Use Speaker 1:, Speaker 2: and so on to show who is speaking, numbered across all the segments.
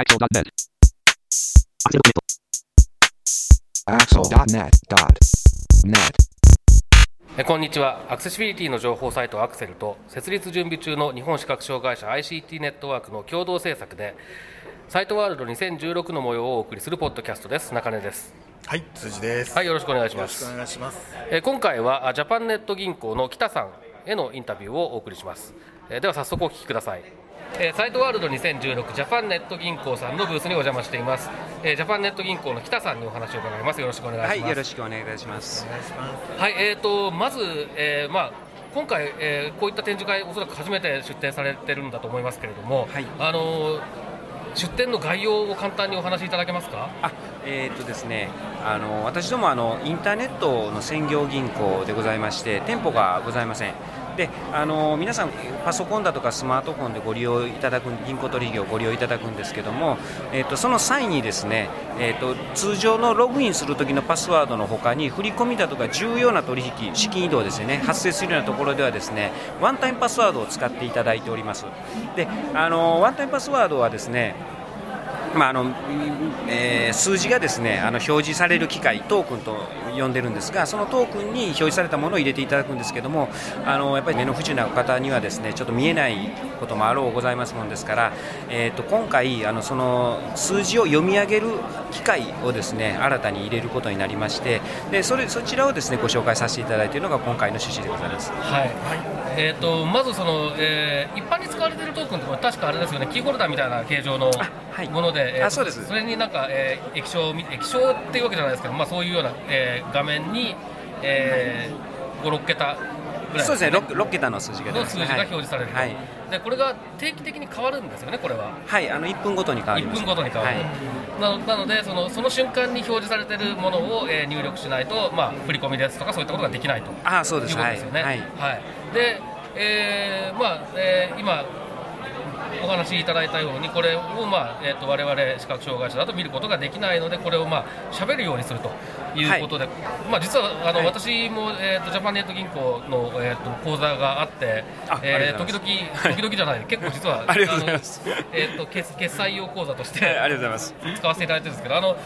Speaker 1: Axel.net.
Speaker 2: Axel.net.net.
Speaker 3: えこんにちはアクセシビリティの情報サイトアクセルと設立準備中の日本視覚障害者 ICT ネットワークの共同制作でサイトワールド2016の模様をお送りするポッドキャストです中根です
Speaker 4: はい、辻です。
Speaker 3: はいよろしくお願いし
Speaker 4: よろしくお
Speaker 3: ます
Speaker 4: 願いします。
Speaker 3: え今回はあジャパンネット銀行の北さんへのインタビューをお送りしますえでは早速お聞きくださいえーサイトワールド2016ジャパンネット銀行さんのブースにお邪魔しています、えージャパンネット銀行の北さんにお話を伺いますよろしくお願いします
Speaker 5: はい、よろしくお願いいたします。
Speaker 3: はい、えー、とまず、えーまあ、今回、えーこういった展示会、おそらく初めて出展されてるんだと思いますけれども、
Speaker 5: はい
Speaker 3: あのー出展の概要を簡単にお話しいただけますか？
Speaker 5: あ、えーっとですね、あの私どもあのインターネットの専業銀行でございまして、店舗がございません。で、あの皆さんパソコンだとかスマートフォンでご利用いただく銀行取引をご利用いただくんですけども、えーっとその際にですね、えーっと通常のログインする時のパスワードのほかに振り込みだとか重要な取引、資金移動ですね、発生するようなところではですね、ワンタイムパスワードを使っていただいております。で、あのワンタイムパスワードはですね。まああのえー数字がですねあの表示される機械トークンと呼んでるんですがそのトークンに表示されたものを入れていただくんですけどもあのやっぱり目の不自由な方にはですねちょっと見えないこともあろうございますもんですから、えー、と今回あのその数字を読み上げる機械をですね新たに入れることになりましてでそれそちらをですねご紹介させていただいているのが今回の趣旨でございます。
Speaker 3: はい。えー、とまずその、えー一般に使われているトークンって確かあれですよね、キーホルダーみたいな形状の
Speaker 5: はい。
Speaker 3: もので、えー
Speaker 5: あそうです。
Speaker 3: それになんか、えー液晶み、液晶っていうわけじゃないですけど、まあ、そういうような、えー画面に、えー、5、6桁ぐらい
Speaker 5: そうですね。6, 6桁の数字が
Speaker 3: の数字が表示されると、
Speaker 5: はい、
Speaker 3: でこれが定期的に変わるんですよね、これは。
Speaker 5: はい、あの1分ごとに変わり
Speaker 3: 1
Speaker 5: ます。
Speaker 3: 分ごとに変わる、
Speaker 5: はい。
Speaker 3: なのなのでそのその瞬間に表示されているものを、えー入力しないと、まあ、振り込みですとかそういったことができないと。
Speaker 5: あそうです。
Speaker 3: いうことですよね。
Speaker 5: はい。
Speaker 3: はい。で、えーまあえー今お話しいただいたようにこれを、まあえー、と我々視覚障害者だと見ることができないのでこれをまあ喋るようにするということで、まあ、実はあの、
Speaker 5: はい。
Speaker 3: 私も、えー、とジャパンネット銀行の、えー、と講座があって
Speaker 5: あ
Speaker 3: えー時々時々じゃない結構実は
Speaker 5: ありがとうございます。
Speaker 3: あのえー、と決決済用講座として、
Speaker 5: はいありがとうございます。
Speaker 3: 使わせていただいてるんですけど、あの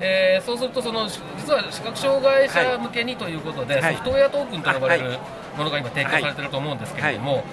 Speaker 3: えーそうするとその、実は視覚障害者向けにということで、
Speaker 5: はい。
Speaker 3: ソフトウェアトークンと呼ばれるものが今、提供されていると思うんですけれども、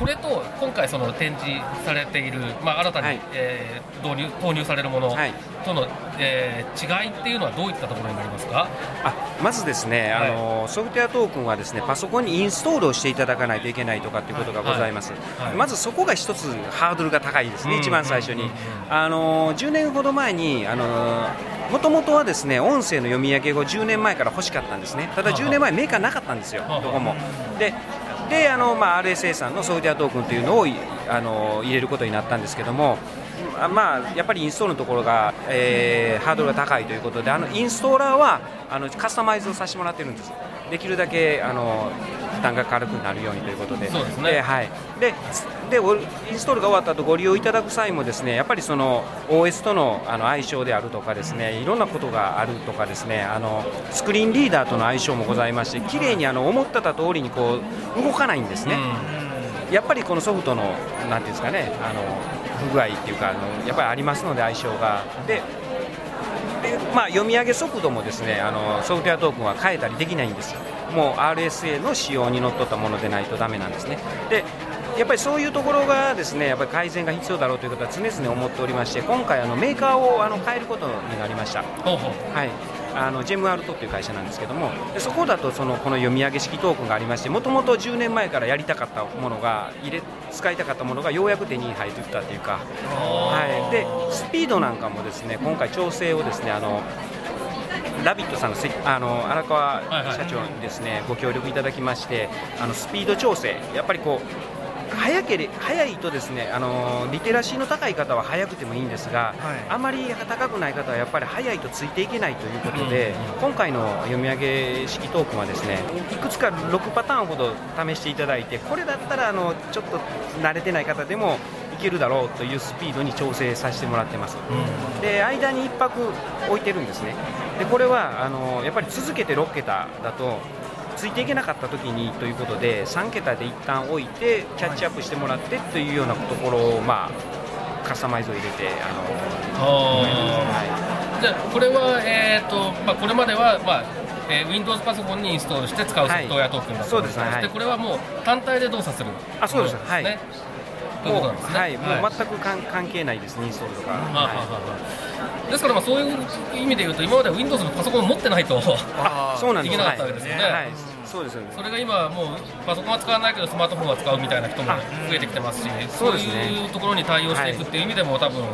Speaker 3: これと今回、その展示されている、まあ、新たに、
Speaker 5: はい。
Speaker 3: えー導入投入されるもの
Speaker 5: はい。
Speaker 3: との、えー違いっていうのはどういったところになりますか？
Speaker 5: あまずですね、
Speaker 3: はい。
Speaker 5: あのソフトウェアトークンはですねパソコンにインストールをしていただかないといけないとかっていうことがございます、
Speaker 3: はい。はい。
Speaker 5: まずそこが一つハードルが高いですね、
Speaker 3: うん
Speaker 5: 一番最初に、あの10年ほど前にあのもともとはですね音声の読み上げを10年前から欲しかったんですね。ただ
Speaker 3: はあ
Speaker 5: 10年前メーカーなかったんですよ
Speaker 3: はあ。
Speaker 5: どこも。でであの、まあ、RSA さんのソフトウェアトークンというのをあの入れることになったんですけどもまあ、やっぱりインストールのところが、えーハードルが高いということであのインストーラーはあのカスタマイズをさせてもらってるんです。できるだけあの負担が軽くなるようにということで。
Speaker 3: そうですね。
Speaker 5: はい、ででおインストールが終わった後ご利用いただく際もですねやっぱりその OS とのあの相性であるとかですねいろんなことがあるとかですねあのスクリーンリーダーとの相性もございまして綺麗にあの思ってた通りにこう動かないんですね、やっぱりこのソフトのなんていうんですかねあの不具合っていうかあのやっぱりありますので相性が。ででまあ、読み上げ速度もですねあのソフトウェアトークンは変えたりできないんですよもう RSA の仕様にのっとったものでないとダメなんですね。でやっぱりそういうところがですねやっぱり改善が必要だろうということは常々思っておりまして今回あのメーカーをあの変えることになりました。
Speaker 3: ほうほう。
Speaker 5: はい、あのジェムアルトっていう会社なんですけどもでそこだとそのこの読み上げ式トークンがありましてもともと10年前からやりたかったものが入れ使いたかったものがようやく手に入ってきたというか、はい、でスピードなんかもですね今回調整をですねあのラビットさんのせあの荒川
Speaker 3: はいはい。
Speaker 5: 社長にですね、ご協力いただきましてあのスピード調整やっぱりこう早けれ早いとですねあのリテラシーの高い方は早くてもいいんですが、あまり高くない方はやっぱり早いとついていけないということで、今回の読み上げ式トークンはですねいくつか6パターンほど試していただいてこれだったらあのちょっと慣れてない方でもいけるだろうというスピードに調整させてもらってます。で間に1泊置いてるんですね。でこれはあのやっぱり続けて6桁だとついていけなかった時にということで3桁で一旦置いてキャッチアップしてもらってというようなところをまあカスタマイズを入れてあの
Speaker 3: あー。じゃあこれは、えーとまあ、これまでは、まあえー Windows パソコンにインストールして使うソフトウェアトークンだった
Speaker 5: そうですね。はい。
Speaker 3: これはもう単体で動作する。
Speaker 5: あそうです。
Speaker 3: もの
Speaker 5: はい
Speaker 3: ねということなんですね。
Speaker 5: はい、もう全くかん関係ないですね、インストールとか。
Speaker 3: ですからまあそういう意味で言うと今までは Windows のパソコンを持ってないと
Speaker 5: あ そうなんで
Speaker 3: きなかったわけですよね。
Speaker 5: はい、はい。そうですよね。
Speaker 3: それが今もうパソコンは使わないけどスマートフォンは使うみたいな人も増えてきてますし
Speaker 5: そう
Speaker 3: いうところに対応していくっていう意味でも多分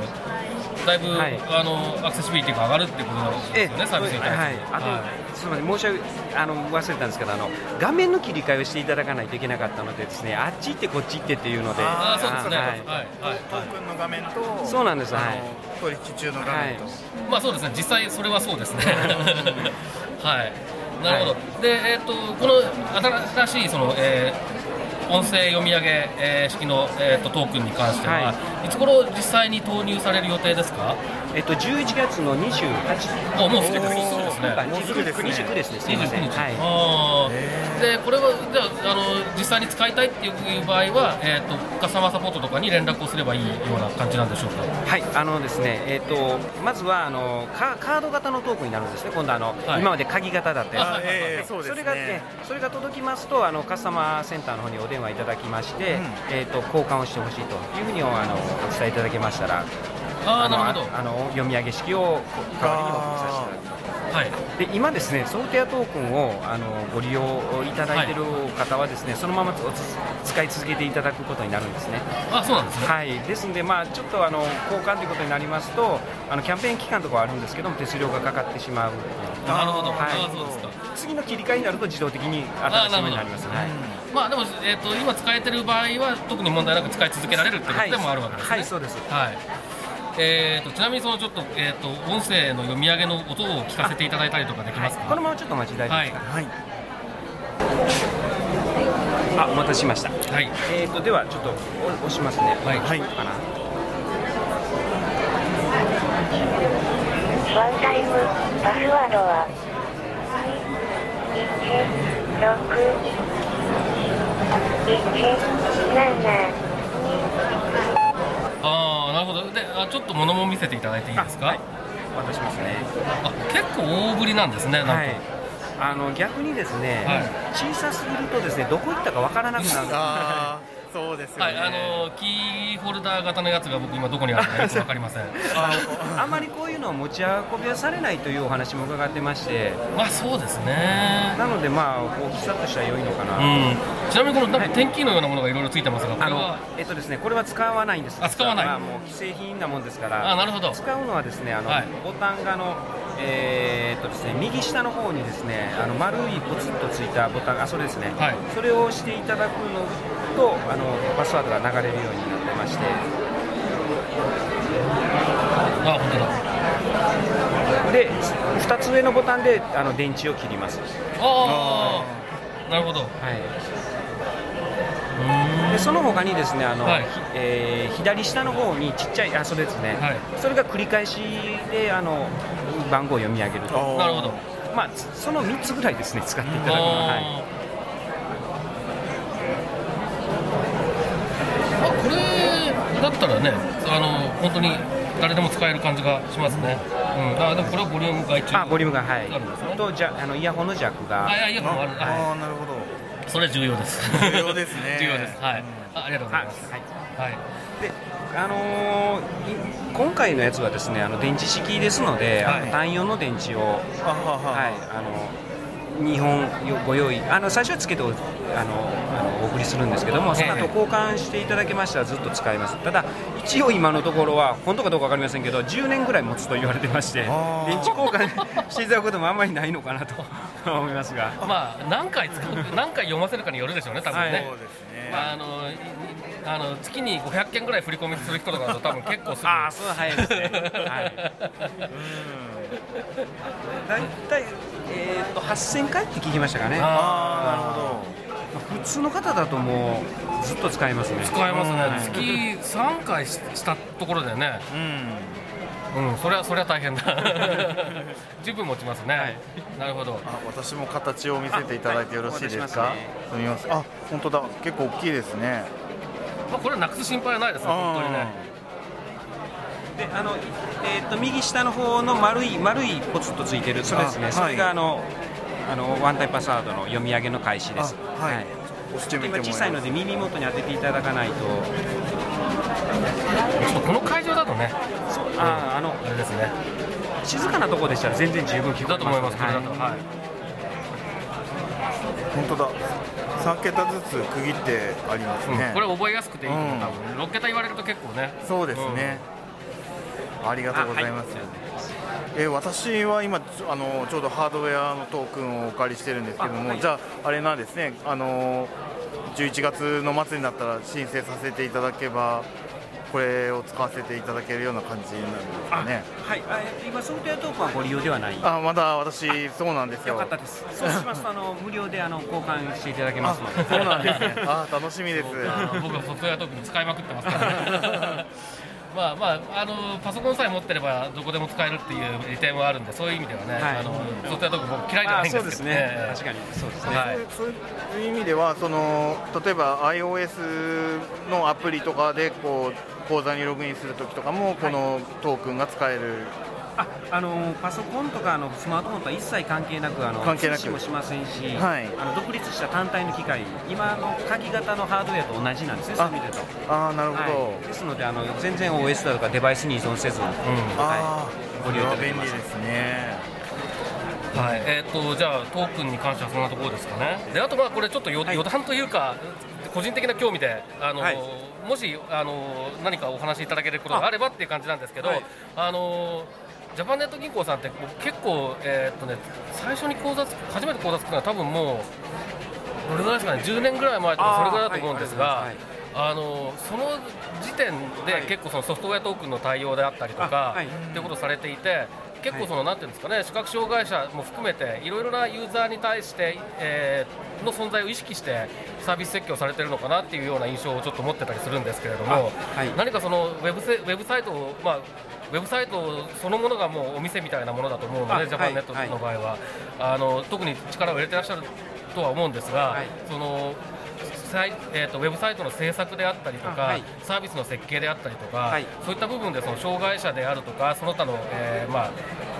Speaker 3: だいぶ、
Speaker 5: はい。
Speaker 3: あのアクセシビリティが上がるっていうことですよねサービスに対して。
Speaker 5: はい、あと、すみません、申し訳あの忘れたんですけどあの、画面の切り替えをしていただかないといけなかったので、ですねあっち行ってこっち行ってっていうので、
Speaker 3: ああそうですね。
Speaker 5: は
Speaker 3: はい。い。はい。
Speaker 1: トークンの画面と
Speaker 5: そうなんです。
Speaker 1: あの
Speaker 5: はい。
Speaker 1: 取引中の画面と、
Speaker 3: まあそうですね。実際それはそうですね。はい。なるほど、でえっ、とこの新しいその、えー音声読み上げ、えー式の、えー、とトークンに関しては、、
Speaker 5: はい。
Speaker 3: つ頃実際に投入される予定ですか？
Speaker 5: えっと、11月の28
Speaker 3: おもうすぐですね。
Speaker 1: もうすぐですね。
Speaker 5: 29ですね、すみません。
Speaker 3: 29日、
Speaker 5: はい。
Speaker 3: あー。でこれはじゃああの実際に使いたいっていう場合は、えー、とカスタマーサポートとかに連絡をすればいいような感じなんでしょうか？
Speaker 5: はい、あのですね、えっ、と、まずはあのカカード型のトークンになるんですね。今度あの、
Speaker 3: はい。
Speaker 5: 今まで鍵型だったやつ。
Speaker 1: そうですね。
Speaker 5: それが、ね、それが届きますと、あのカスタマーセンターの方にお電話いただきまして、
Speaker 1: うん。
Speaker 5: えっ、と交換をしてほしいというふうにあのお伝えいただけましたら、の
Speaker 3: ああなるほど。
Speaker 5: あの読み上げ式を代わりに送りさせていただくと。
Speaker 3: はい。
Speaker 5: で今ですねソフトウェアトークンをあのご利用いただいている方はですね、そのまま使い続けていただくことになるんですね。
Speaker 3: あそうなんですね。
Speaker 5: はい、ですので、まあ、ちょっとあの交換ということになりますと、あのキャンペーン期間とかはあるんですけども、手数料がかかってしまう、
Speaker 3: なるほど、
Speaker 5: はい。
Speaker 3: ああそうですか。
Speaker 5: 次の切り替えになると自動的に新しいものになります。はい。
Speaker 3: まあでも、えー、と今使えてる場合は特に問題なく使い続けられるってことでもあるわけですね。
Speaker 5: はい、そうです。
Speaker 3: はいえー、とちなみにそのちょっと,、えー、と音声の読み上げの音を聞かせていただいたりとかできますか、
Speaker 5: このままちょっとお待ち大丈夫ですか？
Speaker 1: はい
Speaker 5: あ、お待たせしました。
Speaker 3: はい
Speaker 5: えっ、と、では、ちょっとお押しますね。
Speaker 3: はい
Speaker 1: はい
Speaker 5: かな。
Speaker 2: ワンタイムパスワードは
Speaker 3: ああなるほどであちょっと物も見せていただいていいですか、
Speaker 5: はい渡しますね。
Speaker 3: あ結構大ぶりなんですねなんか、
Speaker 5: はい。あの逆にですね、
Speaker 3: はい
Speaker 5: 小さすぎるとですね、どこ行ったかわからなくなる。
Speaker 1: そうですよね、
Speaker 3: はい、あのキーホルダー型のやつが僕今どこにあるかよくわかりません。
Speaker 5: あんまりこういうのを持ち運びはされないというお話も伺ってまして、
Speaker 3: まあそうですね。
Speaker 5: なのでまあ大きさとしては良いのかな。
Speaker 3: うん。ちなみにこのなんか天気のようなものがいろいろついてますがこ
Speaker 5: あの
Speaker 3: れは
Speaker 5: えっとですねこれは使わないんです。
Speaker 3: あ使わない。
Speaker 5: まあもう既製品なもんですから。
Speaker 3: あなるほど。
Speaker 5: 使うのはですねあの、
Speaker 3: はい。
Speaker 5: ボタンがあのえーっとですね右下の方にですねあの丸いポツッとついたボタンあそれですね。
Speaker 3: はい
Speaker 5: それを押していただくのとあのパスワードが流れるようになってまして。
Speaker 3: あ本当だ
Speaker 5: で2つ上のボタンであの電池を切ります。
Speaker 3: ああなるほど
Speaker 5: はい。でその他にですねあの、
Speaker 3: はい
Speaker 5: ひえー左下の方にちっちゃいあそれですね、
Speaker 3: はい
Speaker 5: それが繰り返しであの番号を読み上げると、
Speaker 3: なるほど。
Speaker 5: まあ、つその3つぐらいですね使っていただくの。は、はい、
Speaker 3: あこれだったらねあの本当に誰でも使える感じがしますね、うん、あでもこれはボリューム外注
Speaker 5: あボリュームがはい。
Speaker 3: あるんですね。
Speaker 5: とじゃあのイヤホンのジャックが。
Speaker 3: あいやいやもうある。あ
Speaker 1: ああなるほど。
Speaker 3: それ重要です。
Speaker 1: 重要ですね。
Speaker 3: 重要です。はい。あありがとうございます。
Speaker 5: はい。
Speaker 3: はい。
Speaker 5: であのーい今回のやつはですねあの電池式ですので、あ
Speaker 1: はい。
Speaker 5: の単4の電池を
Speaker 1: は
Speaker 5: い、あの2本よご用意あの最初はつけておあのあのお送りするんですけども、その後交換していただけましたらずっと使えます。ただ一応今のところは本当かどうか分かりませんけど10年ぐらい持つと言われてまして電池交換していただくこともあんまりないのかなと 思いますが。
Speaker 3: まあ何回使う何回読ませるかによるでしょうね多分ね、
Speaker 5: はい。
Speaker 1: そうですね、
Speaker 3: まああのいあの月に500件ぐらい振り込みする人とかだと多分結構すぐ。
Speaker 5: ああそう早いですね。はい。大体、えー、と8000回って聞きましたかね。
Speaker 1: ああなるほ
Speaker 5: 普通の方だともうずっと使えますね。
Speaker 3: 使えますね、
Speaker 1: うん。
Speaker 3: 月3回ししたところでね。
Speaker 1: どうん。
Speaker 3: うんそれはそれは大変だ。十分持ちますね、
Speaker 5: はい。
Speaker 3: なるほど。
Speaker 1: あ私も形を見せていただいてよろしいですか、
Speaker 5: あはい
Speaker 1: すみません。あ本当だ。結構大きいですね。
Speaker 3: まあ、これなくす心配はないですね本当にね
Speaker 5: であの、えー、と右下の方の丸い丸いポツッとついてるそれですね。
Speaker 1: あ
Speaker 5: それが
Speaker 1: はい。
Speaker 5: あのあのワンタイムパスワードの読み上げの開始です。
Speaker 1: あはい
Speaker 5: 今小さいので耳元に当てていただかないと。
Speaker 3: この会場だとね。
Speaker 5: そうあーあの
Speaker 3: あれですね。
Speaker 5: 静かなところでしたら全然十分聞こえ
Speaker 3: だと思います。これだと。
Speaker 5: はい。
Speaker 3: はい
Speaker 1: 本当だ。3桁ずつ区切ってありますね、
Speaker 3: うん。これ覚えやすくていいと思う。
Speaker 1: うん。
Speaker 3: 多分6桁言われると結構ね。
Speaker 1: そうですね、ありがとうございます、えー私は今ちょあのちょうどハードウェアのトークンをお借りしてるんですけども、
Speaker 5: あはい。
Speaker 1: じゃああれなんですね。あの11月の末になったら申請させていただけばこれを使わせていただけるような感じなんですかね。
Speaker 5: はい。今ソフトウェアトークンはご利用ではない。
Speaker 1: あまだ私そうなんですよ。
Speaker 5: よかったです。そうしますとあの 無料であの交換していただけますので。
Speaker 1: そうなんですね。あ楽しみです。
Speaker 3: 僕はソフトウェアトークン使いまくってますから まあまああのパソコンさえ持ってればどこでも使えるっていう利点はあるんでそういう意味ではね、
Speaker 5: はい。
Speaker 3: あのソフトウェアトークン僕嫌いじゃないんですけど
Speaker 5: あそうですね、
Speaker 3: ええ。
Speaker 5: 確かにそうですね、
Speaker 3: はい。
Speaker 1: そうそういう意味ではその例えば iOS のアプリとかでこう口座にログインするときとかもこのトークンが使える、
Speaker 5: ああのパソコンとかあのスマートフォンとは一切関係なくあの
Speaker 1: 関係なく。
Speaker 5: もしませんし、
Speaker 1: はい。
Speaker 5: あの独立した単体の機械今の鍵型のハードウェアと同じなんですねそういう意味でと。
Speaker 1: ああなるほど、
Speaker 5: はい、ですのであの全然 OS だとかデバイスに依存せず、
Speaker 3: うん
Speaker 1: ああ、
Speaker 5: ご利用いただけます。
Speaker 1: は便利ですね。
Speaker 3: はい、えー、とじゃあトークンに関してはそんなところですかね。であとまあこれちょっと余談というか個人的な興味であの、
Speaker 5: はい。
Speaker 3: もしあの何かお話しいただけることがあればっていう感じなんですけど、
Speaker 5: はい。
Speaker 3: あのジャパンネット銀行さんって僕結構えーっとね最初に口座つ初めて口座作ったのは多分もうどれぐらいですかね10年ぐらい前とかそれぐらいだと思うんですが。あのその時点で結構そのソフトウェアトークンの対応であったりとか、
Speaker 5: あはい。
Speaker 3: っていうことをされていて結構その、なんていうんですかね視覚障害者も含めていろいろなユーザーに対して、えーの存在を意識してサービス設計をされてるのかなっていうような印象をちょっと持ってたりするんですけれども、
Speaker 5: あはい。
Speaker 3: 何かそのウェブせウェブサイトをまあウェブサイトそのものがもうお店みたいなものだと思うの
Speaker 5: あ
Speaker 3: で、ジャパンネットの場合は、あの特に力を入れてらっしゃるとは思うんですが、
Speaker 5: はい。
Speaker 3: そのサイえー、とウェブサイトの制作であったりとか、
Speaker 5: あはい
Speaker 3: サービスの設計であったりとか、
Speaker 5: はい
Speaker 3: そういった部分でその障害者であるとかその他の、えーまあ、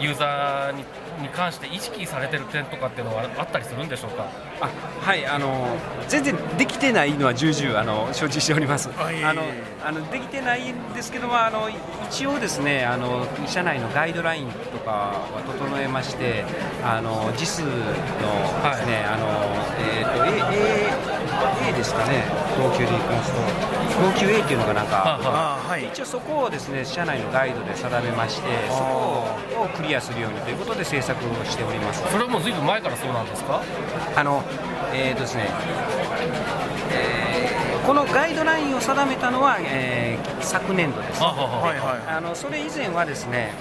Speaker 3: ユーザーにに関して意識されてる点とかっていうのはあったりするんでしょうか？
Speaker 5: あはいあの全然できてないのは重々あの承知しております。
Speaker 1: あい
Speaker 5: あのあのできてないんですけどもあの一応ですねあの社内のガイドラインとかは整えましてあの JIS のですね、あのえっ、と A, A, A ですかね号泣でいきますと号泣 A っていうのがなんか。
Speaker 3: は
Speaker 1: い
Speaker 5: 一応そこをですね社内のガイドで定めましてそこをクリアするようにということで制作をしております。
Speaker 3: それはもうずいぶん前からそうなんですか？
Speaker 5: あのえーとですね、えーこのガイドラインを定めたのは、えー昨年度です。
Speaker 3: はあ
Speaker 5: のそれ以前はですね、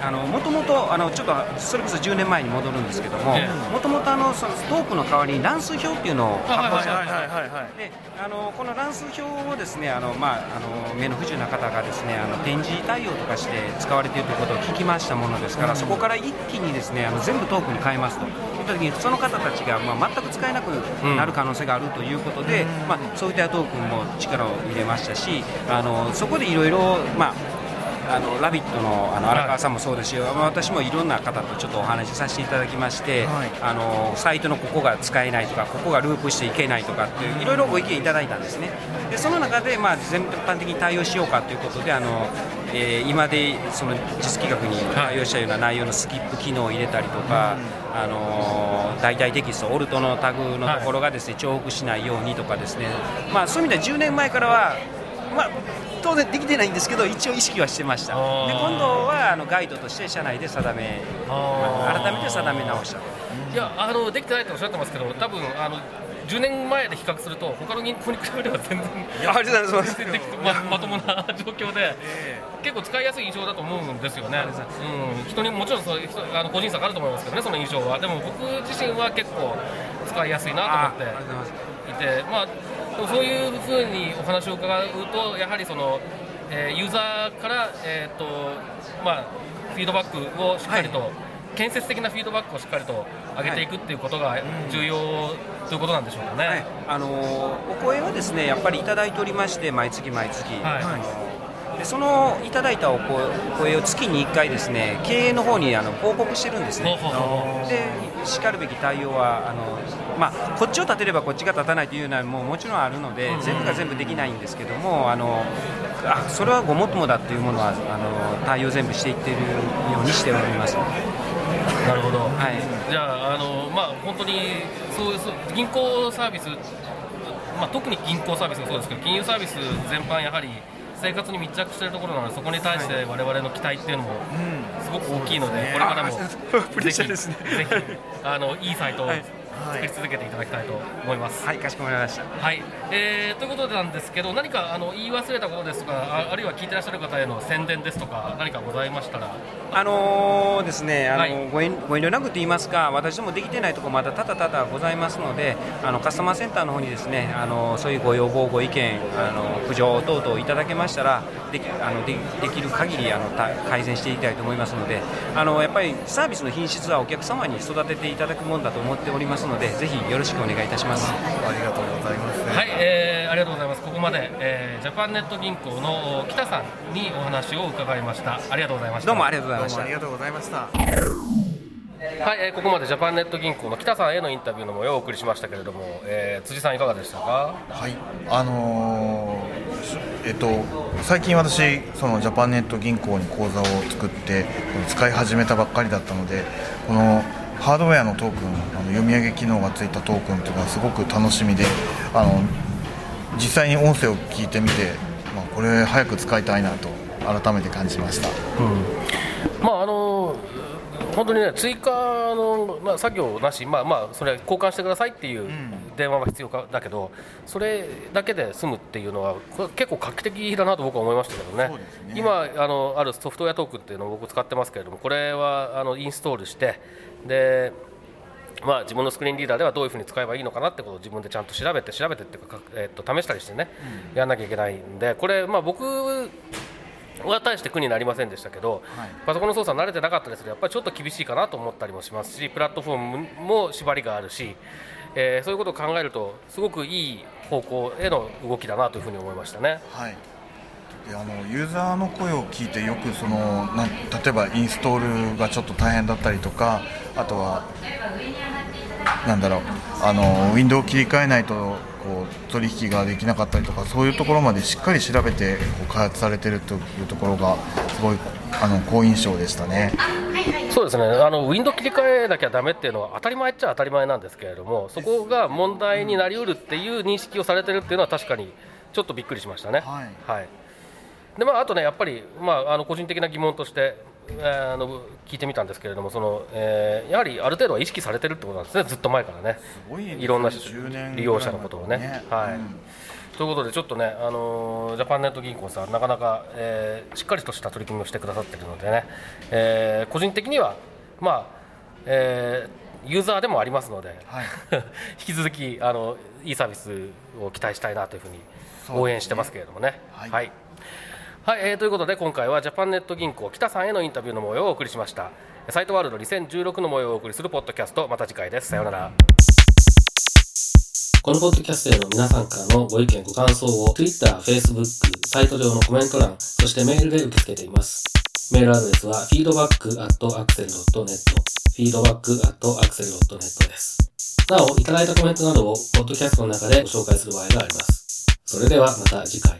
Speaker 5: あのもともとあのちょっとそれこそ10年前に戻るんですけども
Speaker 3: え、
Speaker 5: もともとあのそのトークの代わりに乱数表っていうのを
Speaker 3: あ
Speaker 5: 発行
Speaker 1: はい
Speaker 5: した
Speaker 1: はい
Speaker 5: であのこの乱数表をですねあの、まあ、あの目の不自由な方がですねあの展示対応とかして使われているということを聞きましたものですから、そこから一気にですねあの全部トークに変えますと。いった時にその方たちが、まあ、全く使えなくなる可能性があるということで、まあ、そういったトークンも力を入れましたしあのそこでいろいろまああのラビットのあの荒川さんもそうですし、まあ私もいろんな方とちょっとお話しさせていただきまして、
Speaker 1: はい。
Speaker 5: あのサイトのここが使えないとか、ここがループしていけないとかっていういろいろご意見いただいたんですね。でその中で、まあ、全般的に対応しようかということで、あのえー今でその実企画に対応したような内容のスキップ機能を入れたりとか、あの代替テキスト、オルトのタグのところがですね、重複しないようにとかですね、まあ、そういう意味では10年前からは、まあ、当然できてないんですけど、一応意識はしてました。で今度はあのガイドとして社内で定め、改めて定め直した。
Speaker 3: いやあのできてないとおっしゃってますけど多分あの10年前で比較すると他の銀行に比べれば全然
Speaker 5: ありがとうございます。
Speaker 3: ままともな状況で結構使いやすい印象だと思うんですよね、うん、人にもちろんそあの個人差があると思いますけどねその印象は。でも僕自身は結構使いやすいなと思って
Speaker 5: い
Speaker 3: て、まあ、そういうふうにお話を伺うと、やはりその、えーユーザーから、えーとまあ、フィードバックをしっかりと、建設的なフィードバックをしっかりと上げていくっていうことが重要ということなんでしょうかね。
Speaker 5: はい、あのーお声はですねやっぱりいただいておりまして毎月毎月、
Speaker 3: はい。
Speaker 5: あのーでそのいただいたお声を月に1回ですね経営の方にあの報告してるんですね。でしかるべき対応はあの、まあ、こっちを立てればこっちが立たないというのはもうもちろんあるので、全部が全部できないんですけどもあのあそれはごもっともだというものはあの対応全部していっているようにしております。
Speaker 3: なるほど、はい、じゃああの、まあ、本当にそうそう銀行サービス、まあ、特に銀行サービスもそうですけど金融サービス全般やはり生活に密着しているところなのでそこに対して我々の期待っていうのもすごく大きいので、これからもぜひぜひあのいいサイトを作り続けていただきたいと思います。
Speaker 5: はい、かしこまりました。
Speaker 3: はい、えー、ということなんですけど、何かあの言い忘れたことですとか、ああるいは聞いてらっしゃる方への宣伝ですとか、何かございましたら。
Speaker 5: あのー、ですね、あの、はい、ご遠ご遠慮なくと言いますか、私どもできてないところまだただただございますので、あのカスタマーセンターの方にですね、あのそういうご要望、ご意見、あの苦情等々いただけましたら、できあのでできる限りあの改善していきたいと思いますので、あのやっぱりサービスの品質はお客様に育てていただくものだと思っておりますので、ぜひよろしくお願いいたします。
Speaker 1: ありがとうございます。
Speaker 3: はい、えー、ありがとうございます。ここまで、えー、ジャパンネット銀行の北さんにお話を伺いました。ありがとうございました。
Speaker 5: どうもありがとうございました。
Speaker 1: ありがとうございました。
Speaker 3: はい、えー、ここまでジャパンネット銀行の北さんへのインタビューの模様をお送りしましたけれども、えー、辻さんいかがでしたか？
Speaker 1: はい、あのー、えっと最近私そのジャパンネット銀行に口座を作って使い始めたばっかりだったのでこのハードウェアのトークンあの読み上げ機能がついたトークンというのはすごく楽しみであの実際に音声を聞いてみて、まあ、これ早く使いたいなと改めて感じました。うん。
Speaker 3: まああの本当にね追加の、まあ、作業なし、まあまあ、それ交換してくださいっていう電話は必要かだけど、それだけで済むっていうのは、結構画期的だなと僕は思いましたけどね、ね。今あの、あるソフトウェアトークンっていうのを僕、使ってますけれども、これはあのインストールして、でまあ、自分のスクリーンリーダーではどういうふうに使えばいいのかなってことを自分でちゃんと調べて調べてっていうか、えー、と試したりしてね、うん、やらなきゃいけないんでこれ、まあ、僕は大して苦になりませんでしたけど、はい、パソコンの操作慣れてなかったですけどやっぱりちょっと厳しいかなと思ったりもしますしプラットフォームも縛りがあるし、えー、そういうことを考えるとすごくいい方向への動きだなというふうに思いましたね。
Speaker 1: はい。であのユーザーの声を聞いてよくそのな例えばインストールがちょっと大変だったりとかあとはなんだろうあのウィンドウを切り替えないとこう取引ができなかったりとかそういうところまでしっかり調べてこう開発されているというところがすごいあの好印象でしたね。
Speaker 3: そうですねあのウィンドウ切り替えなきゃだめっていうのは当たり前っちゃ当たり前なんですけれどもそこが問題になりうるっていう認識をされてるっていうのは確かにちょっとびっくりしましたね。はい、はいでまあ、あとね、やっぱり、まあ、あの個人的な疑問として、あの聞いてみたんですけれども、そのえー、やはりある程度は意識されてるってことなんですね、ずっと前からね、いろんな利用者のことをね。ねはい、うんということで、ちょっとね、あのー、ジャパンネット銀行さん、なかなか、えー、しっかりとした取り組みをしてくださっているのでね、えー、個人的には、まあえー、ユーザーでもありますので、はい、引き続きあのいいサービスを期待したいなというふうに応援してますけれどもね。ね。はい、はいはい、えー、ということで今回はジャパンネット銀行北さんへのインタビューの模様をお送りしました。サイトワールド2016の模様をお送りするポッドキャスト。また次回です。さようなら。このポッドキャストへの皆さんからのご意見ご感想を Twitter、Facebook、サイト上のコメント欄そしてメールで受け付けています。メールアドレスは feedback.axel.net feedback.axel.net です。なお、いただいたコメントなどをポッドキャストの中でご紹介する場合があります。それではまた次回。